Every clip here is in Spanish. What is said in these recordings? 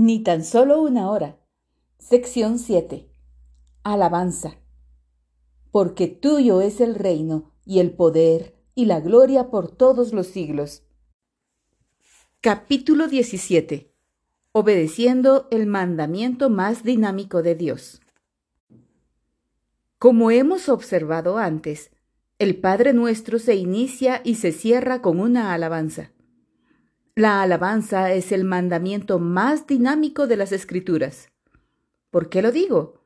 Ni tan solo una hora. Sección 7. Alabanza. Porque tuyo es el reino y el poder y la gloria por todos los siglos. Capítulo 17. Obedeciendo el mandamiento más dinámico de Dios. Como hemos observado antes, el Padre nuestro se inicia y se cierra con una alabanza. La alabanza es el mandamiento más dinámico de las Escrituras. ¿Por qué lo digo?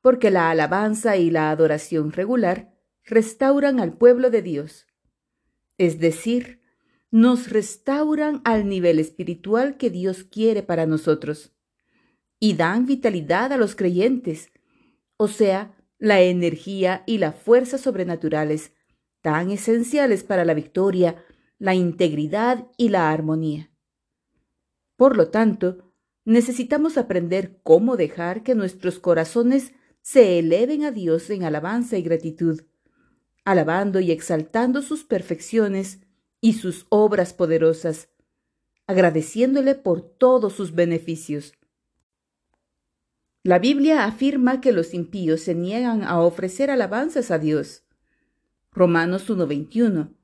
Porque la alabanza y la adoración regular restauran al pueblo de Dios. Es decir, nos restauran al nivel espiritual que Dios quiere para nosotros y dan vitalidad a los creyentes, o sea, la energía y la fuerza sobrenaturales tan esenciales para la victoria la integridad y la armonía. Por lo tanto, necesitamos aprender cómo dejar que nuestros corazones se eleven a Dios en alabanza y gratitud, alabando y exaltando sus perfecciones y sus obras poderosas, agradeciéndole por todos sus beneficios. La Biblia afirma que los impíos se niegan a ofrecer alabanzas a Dios. Romanos 1:21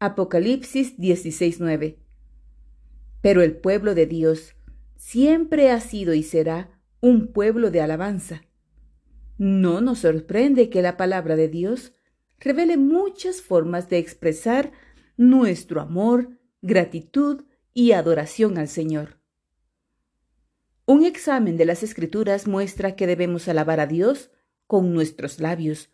Apocalipsis 16:9. Pero el pueblo de Dios siempre ha sido y será un pueblo de alabanza. No nos sorprende que la palabra de Dios revele muchas formas de expresar nuestro amor, gratitud y adoración al Señor. Un examen de las Escrituras muestra que debemos alabar a Dios con nuestros labios,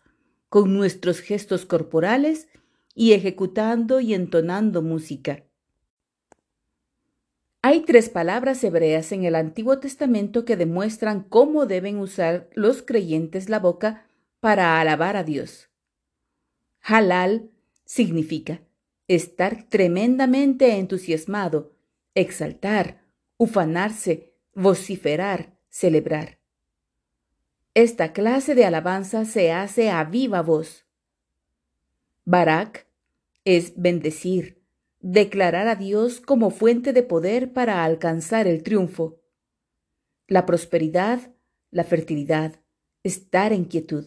con nuestros gestos corporales ejecutando y entonando música. Hay tres palabras hebreas en el Antiguo Testamento que demuestran cómo deben usar los creyentes la boca para alabar a Dios. Halal significa estar tremendamente entusiasmado, exaltar, ufanarse, vociferar, celebrar. Esta clase de alabanza se hace a viva voz. Barak es bendecir, declarar a Dios como fuente de poder para alcanzar el triunfo, la prosperidad, la fertilidad, estar en quietud.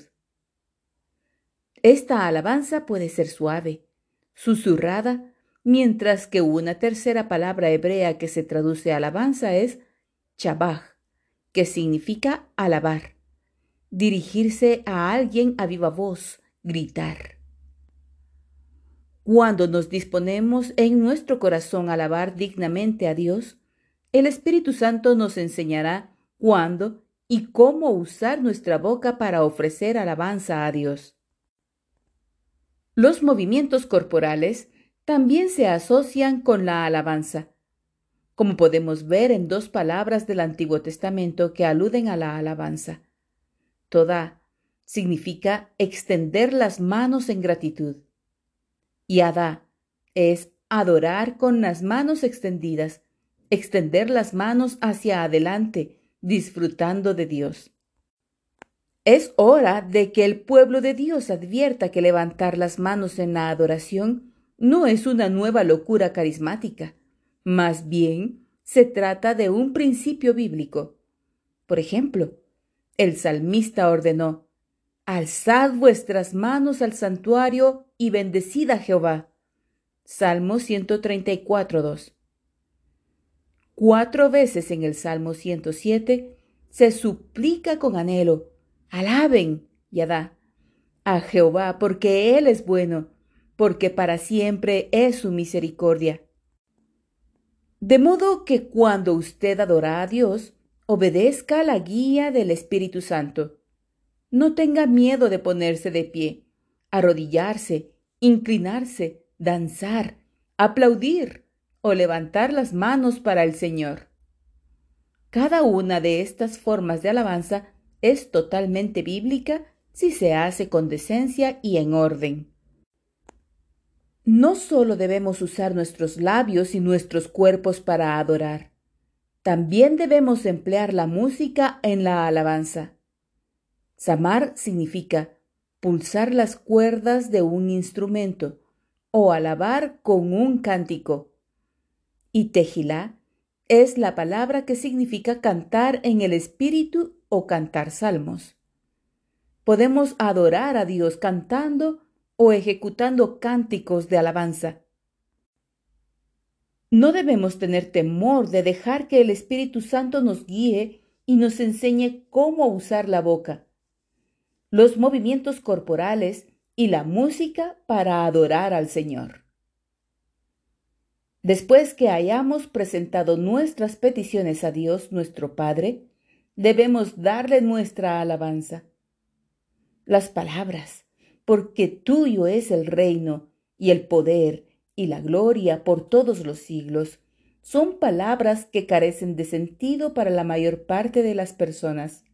Esta alabanza puede ser suave, susurrada, mientras que una tercera palabra hebrea que se traduce alabanza es chabaj, que significa alabar, dirigirse a alguien a viva voz, gritar. Cuando nos disponemos en nuestro corazón a alabar dignamente a Dios, el Espíritu Santo nos enseñará cuándo y cómo usar nuestra boca para ofrecer alabanza a Dios. Los movimientos corporales también se asocian con la alabanza, como podemos ver en dos palabras del Antiguo Testamento que aluden a la alabanza. Toda significa extender las manos en gratitud Yadá es adorar con las manos extendidas, extender las manos hacia adelante, disfrutando de Dios. Es hora de que el pueblo de Dios advierta que levantar las manos en la adoración no es una nueva locura carismática, más bien se trata de un principio bíblico. Por ejemplo, el salmista ordenó, Alzad vuestras manos al santuario y bendecid a Jehová. Salmo 134, 2. Cuatro veces en el Salmo 107 se suplica con anhelo, alaben, Yadá, a Jehová, porque Él es bueno, porque para siempre es su misericordia. De modo que cuando usted adora a Dios, obedezca la guía del Espíritu Santo no tenga miedo de ponerse de pie, arrodillarse, inclinarse, danzar, aplaudir o levantar las manos para el Señor. Cada una de estas formas de alabanza es totalmente bíblica si se hace con decencia y en orden. No solo debemos usar nuestros labios y nuestros cuerpos para adorar, también debemos emplear la música en la alabanza. Samar significa pulsar las cuerdas de un instrumento o alabar con un cántico. Y tejilá es la palabra que significa cantar en el espíritu o cantar salmos. Podemos adorar a Dios cantando o ejecutando cánticos de alabanza. No debemos tener temor de dejar que el Espíritu Santo nos guíe y nos enseñe cómo usar la boca, los movimientos corporales y la música para adorar al Señor. Después que hayamos presentado nuestras peticiones a Dios nuestro Padre, debemos darle nuestra alabanza. Las palabras, porque tuyo es el reino y el poder y la gloria por todos los siglos, son palabras que carecen de sentido para la mayor parte de las personas.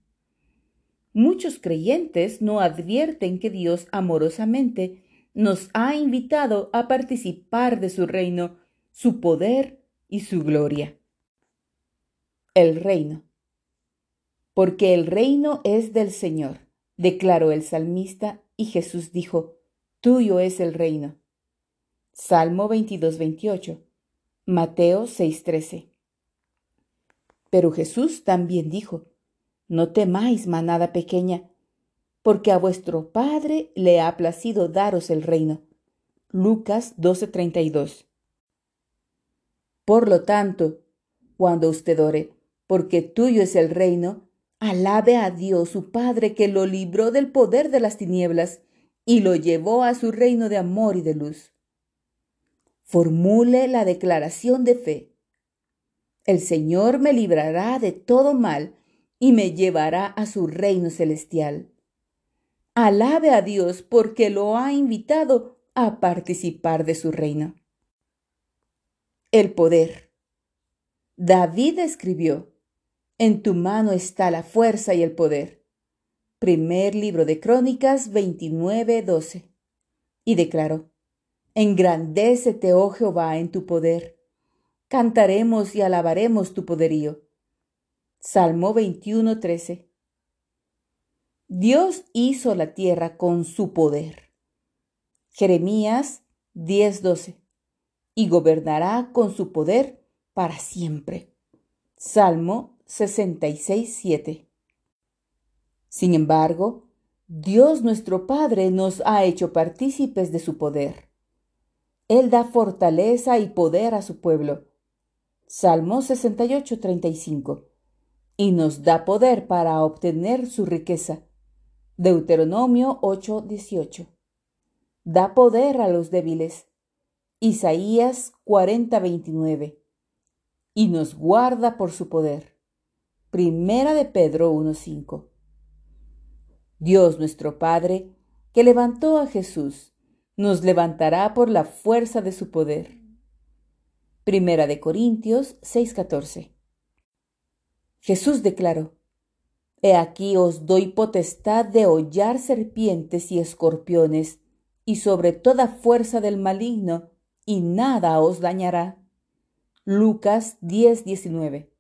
Muchos creyentes no advierten que Dios amorosamente nos ha invitado a participar de su reino, su poder y su gloria. El reino. Porque el reino es del Señor, declaró el salmista, y Jesús dijo, Tuyo es el reino. Salmo 22, 28. Mateo 6, 13. Pero Jesús también dijo, No temáis, manada pequeña, porque a vuestro Padre le ha placido daros el reino. Lucas 32. Por lo tanto, cuando usted ore, porque tuyo es el reino, alabe a Dios su Padre que lo libró del poder de las tinieblas y lo llevó a su reino de amor y de luz formule la declaración de fe. El Señor me librará de todo mal y me llevará a su reino celestial. Alabe a Dios porque lo ha invitado a participar de su reino. El poder. David escribió, En tu mano está la fuerza y el poder. Primer libro de Crónicas 29:12. Y declaró, Engrandécete, oh Jehová, en tu poder. Cantaremos y alabaremos tu poderío. Salmo 21, 13. Dios hizo la tierra con su poder. Jeremías 10, 12. Y gobernará con su poder para siempre. Salmo 66, 7. Sin embargo, Dios nuestro Padre nos ha hecho partícipes de su poder. Él da fortaleza y poder a su pueblo. Salmo 68, 35. Y nos da poder para obtener su riqueza. Deuteronomio 8, 18. Da poder a los débiles. Isaías 40, 29. Y nos guarda por su poder. Primera de Pedro 1, 5. Dios nuestro Padre, que levantó a Jesús nos levantará por la fuerza de su poder. Primera de Corintios 6:14. Jesús declaró, He aquí os doy potestad de hollar serpientes y escorpiones, y sobre toda fuerza del maligno, y nada os dañará. Lucas 10:19.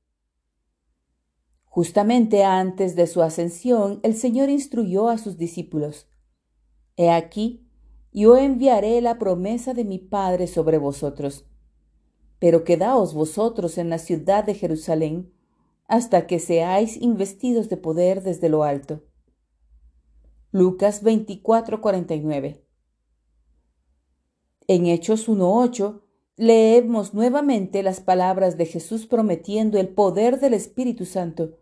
Justamente antes de su ascensión, el Señor instruyó a sus discípulos, He aquí, yo enviaré la promesa de mi Padre sobre vosotros. Pero quedaos vosotros en la ciudad de Jerusalén hasta que seáis investidos de poder desde lo alto. Lucas 24:49 En Hechos 1:8 leemos nuevamente las palabras de Jesús prometiendo el poder del Espíritu Santo.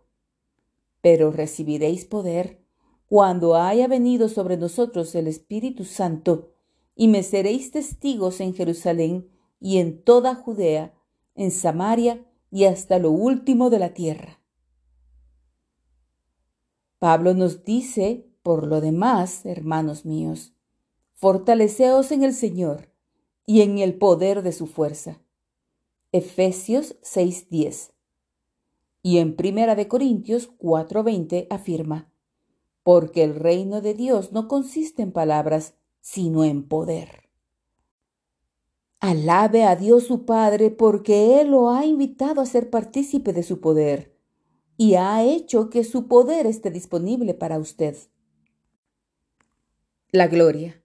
Pero recibiréis poder cuando haya venido sobre nosotros el Espíritu Santo, y me seréis testigos en Jerusalén y en toda Judea, en Samaria y hasta lo último de la tierra. Pablo nos dice, por lo demás, hermanos míos, fortaleceos en el Señor y en el poder de su fuerza. Efesios 6:10. Y en Primera de Corintios 4:20 afirma: porque el reino de Dios no consiste en palabras, sino en poder. Alabe a Dios su Padre porque Él lo ha invitado a ser partícipe de su poder y ha hecho que su poder esté disponible para usted. La gloria.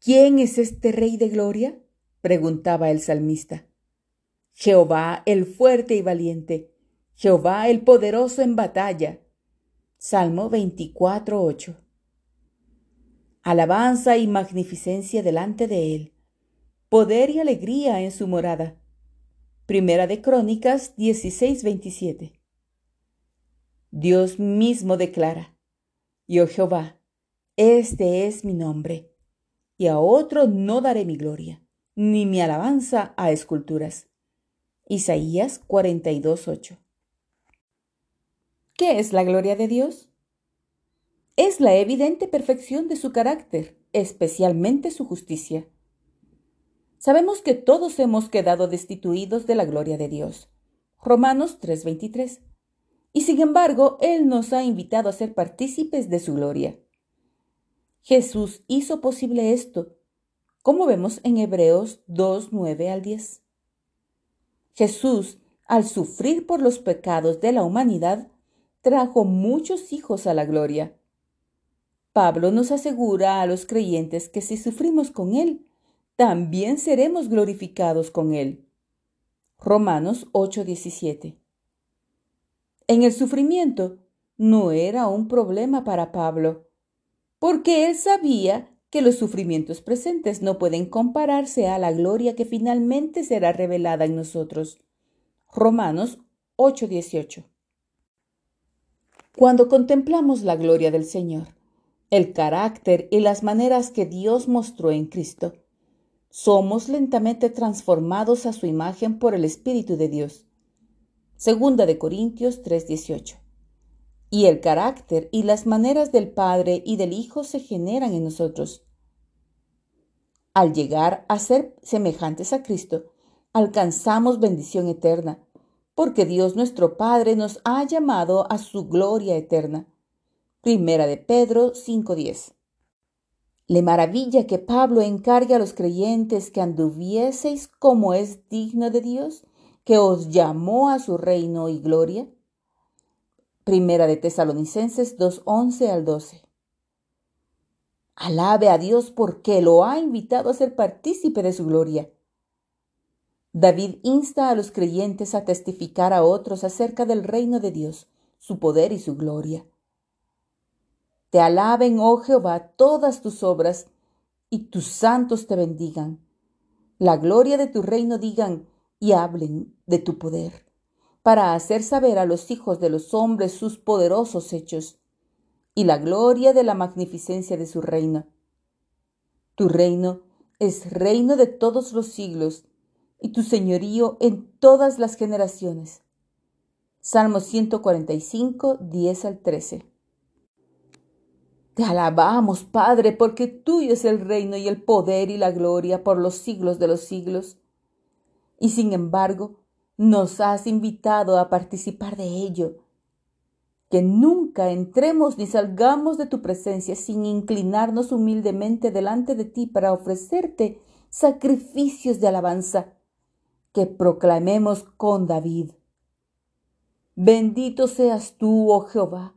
¿Quién es este Rey de Gloria? preguntaba el salmista. Jehová el fuerte y valiente, Jehová el poderoso en batalla. Salmo 24.8. Alabanza y magnificencia delante de él, poder y alegría en su morada. Primera de Crónicas 16.27. Dios mismo declara, Yo Jehová, este es mi nombre, y a otro no daré mi gloria, ni mi alabanza a esculturas. Isaías 42:8. ¿Qué es la gloria de Dios? Es la evidente perfección de su carácter, especialmente su justicia. Sabemos que todos hemos quedado destituidos de la gloria de Dios. Romanos 3:23. Y sin embargo, Él nos ha invitado a ser partícipes de su gloria. Jesús hizo posible esto, como vemos en Hebreos 2:9 al 10. Jesús, al sufrir por los pecados de la humanidad, trajo muchos hijos a la gloria. Pablo nos asegura a los creyentes que si sufrimos con Él, también seremos glorificados con Él. Romanos 8:17. En el sufrimiento no era un problema para Pablo, porque él sabía que los sufrimientos presentes no pueden compararse a la gloria que finalmente será revelada en nosotros. Romanos 8:18. Cuando contemplamos la gloria del Señor, el carácter y las maneras que Dios mostró en Cristo, somos lentamente transformados a su imagen por el Espíritu de Dios. Segunda de Corintios 3:18. Y el carácter y las maneras del Padre y del Hijo se generan en nosotros. Al llegar a ser semejantes a Cristo, alcanzamos bendición eterna, porque Dios nuestro Padre nos ha llamado a su gloria eterna. Primera de Pedro 5:10. Le maravilla que Pablo encargue a los creyentes que anduvieseis como es digno de Dios, que os llamó a su reino y gloria. Primera de Tesalonicenses 2:11 al 12. Alabe a Dios porque lo ha invitado a ser partícipe de su gloria. David insta a los creyentes a testificar a otros acerca del reino de Dios, su poder y su gloria. Te alaben, oh Jehová, todas tus obras, y tus santos te bendigan. La gloria de tu reino digan y hablen de tu poder para hacer saber a los hijos de los hombres sus poderosos hechos y la gloria de la magnificencia de su reino. Tu reino es reino de todos los siglos y tu señorío en todas las generaciones. Salmo 145, 10 al 13. Te alabamos, Padre, porque tuyo es el reino y el poder y la gloria por los siglos de los siglos. Y sin embargo, nos has invitado a participar de ello. Que nunca entremos ni salgamos de tu presencia sin inclinarnos humildemente delante de ti para ofrecerte sacrificios de alabanza que proclamemos con David. Bendito seas tú, oh Jehová,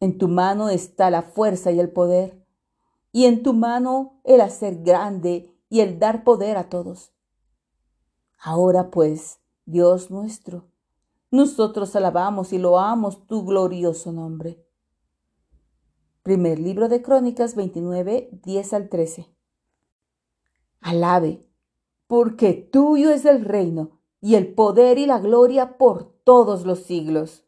En tu mano está la fuerza y el poder, y en tu mano el hacer grande y el dar poder a todos. Ahora pues, Dios nuestro, nosotros alabamos y loamos tu glorioso nombre. Primer libro de Crónicas 29, 10 al 13. Alabe, porque tuyo es el reino y el poder y la gloria por todos los siglos.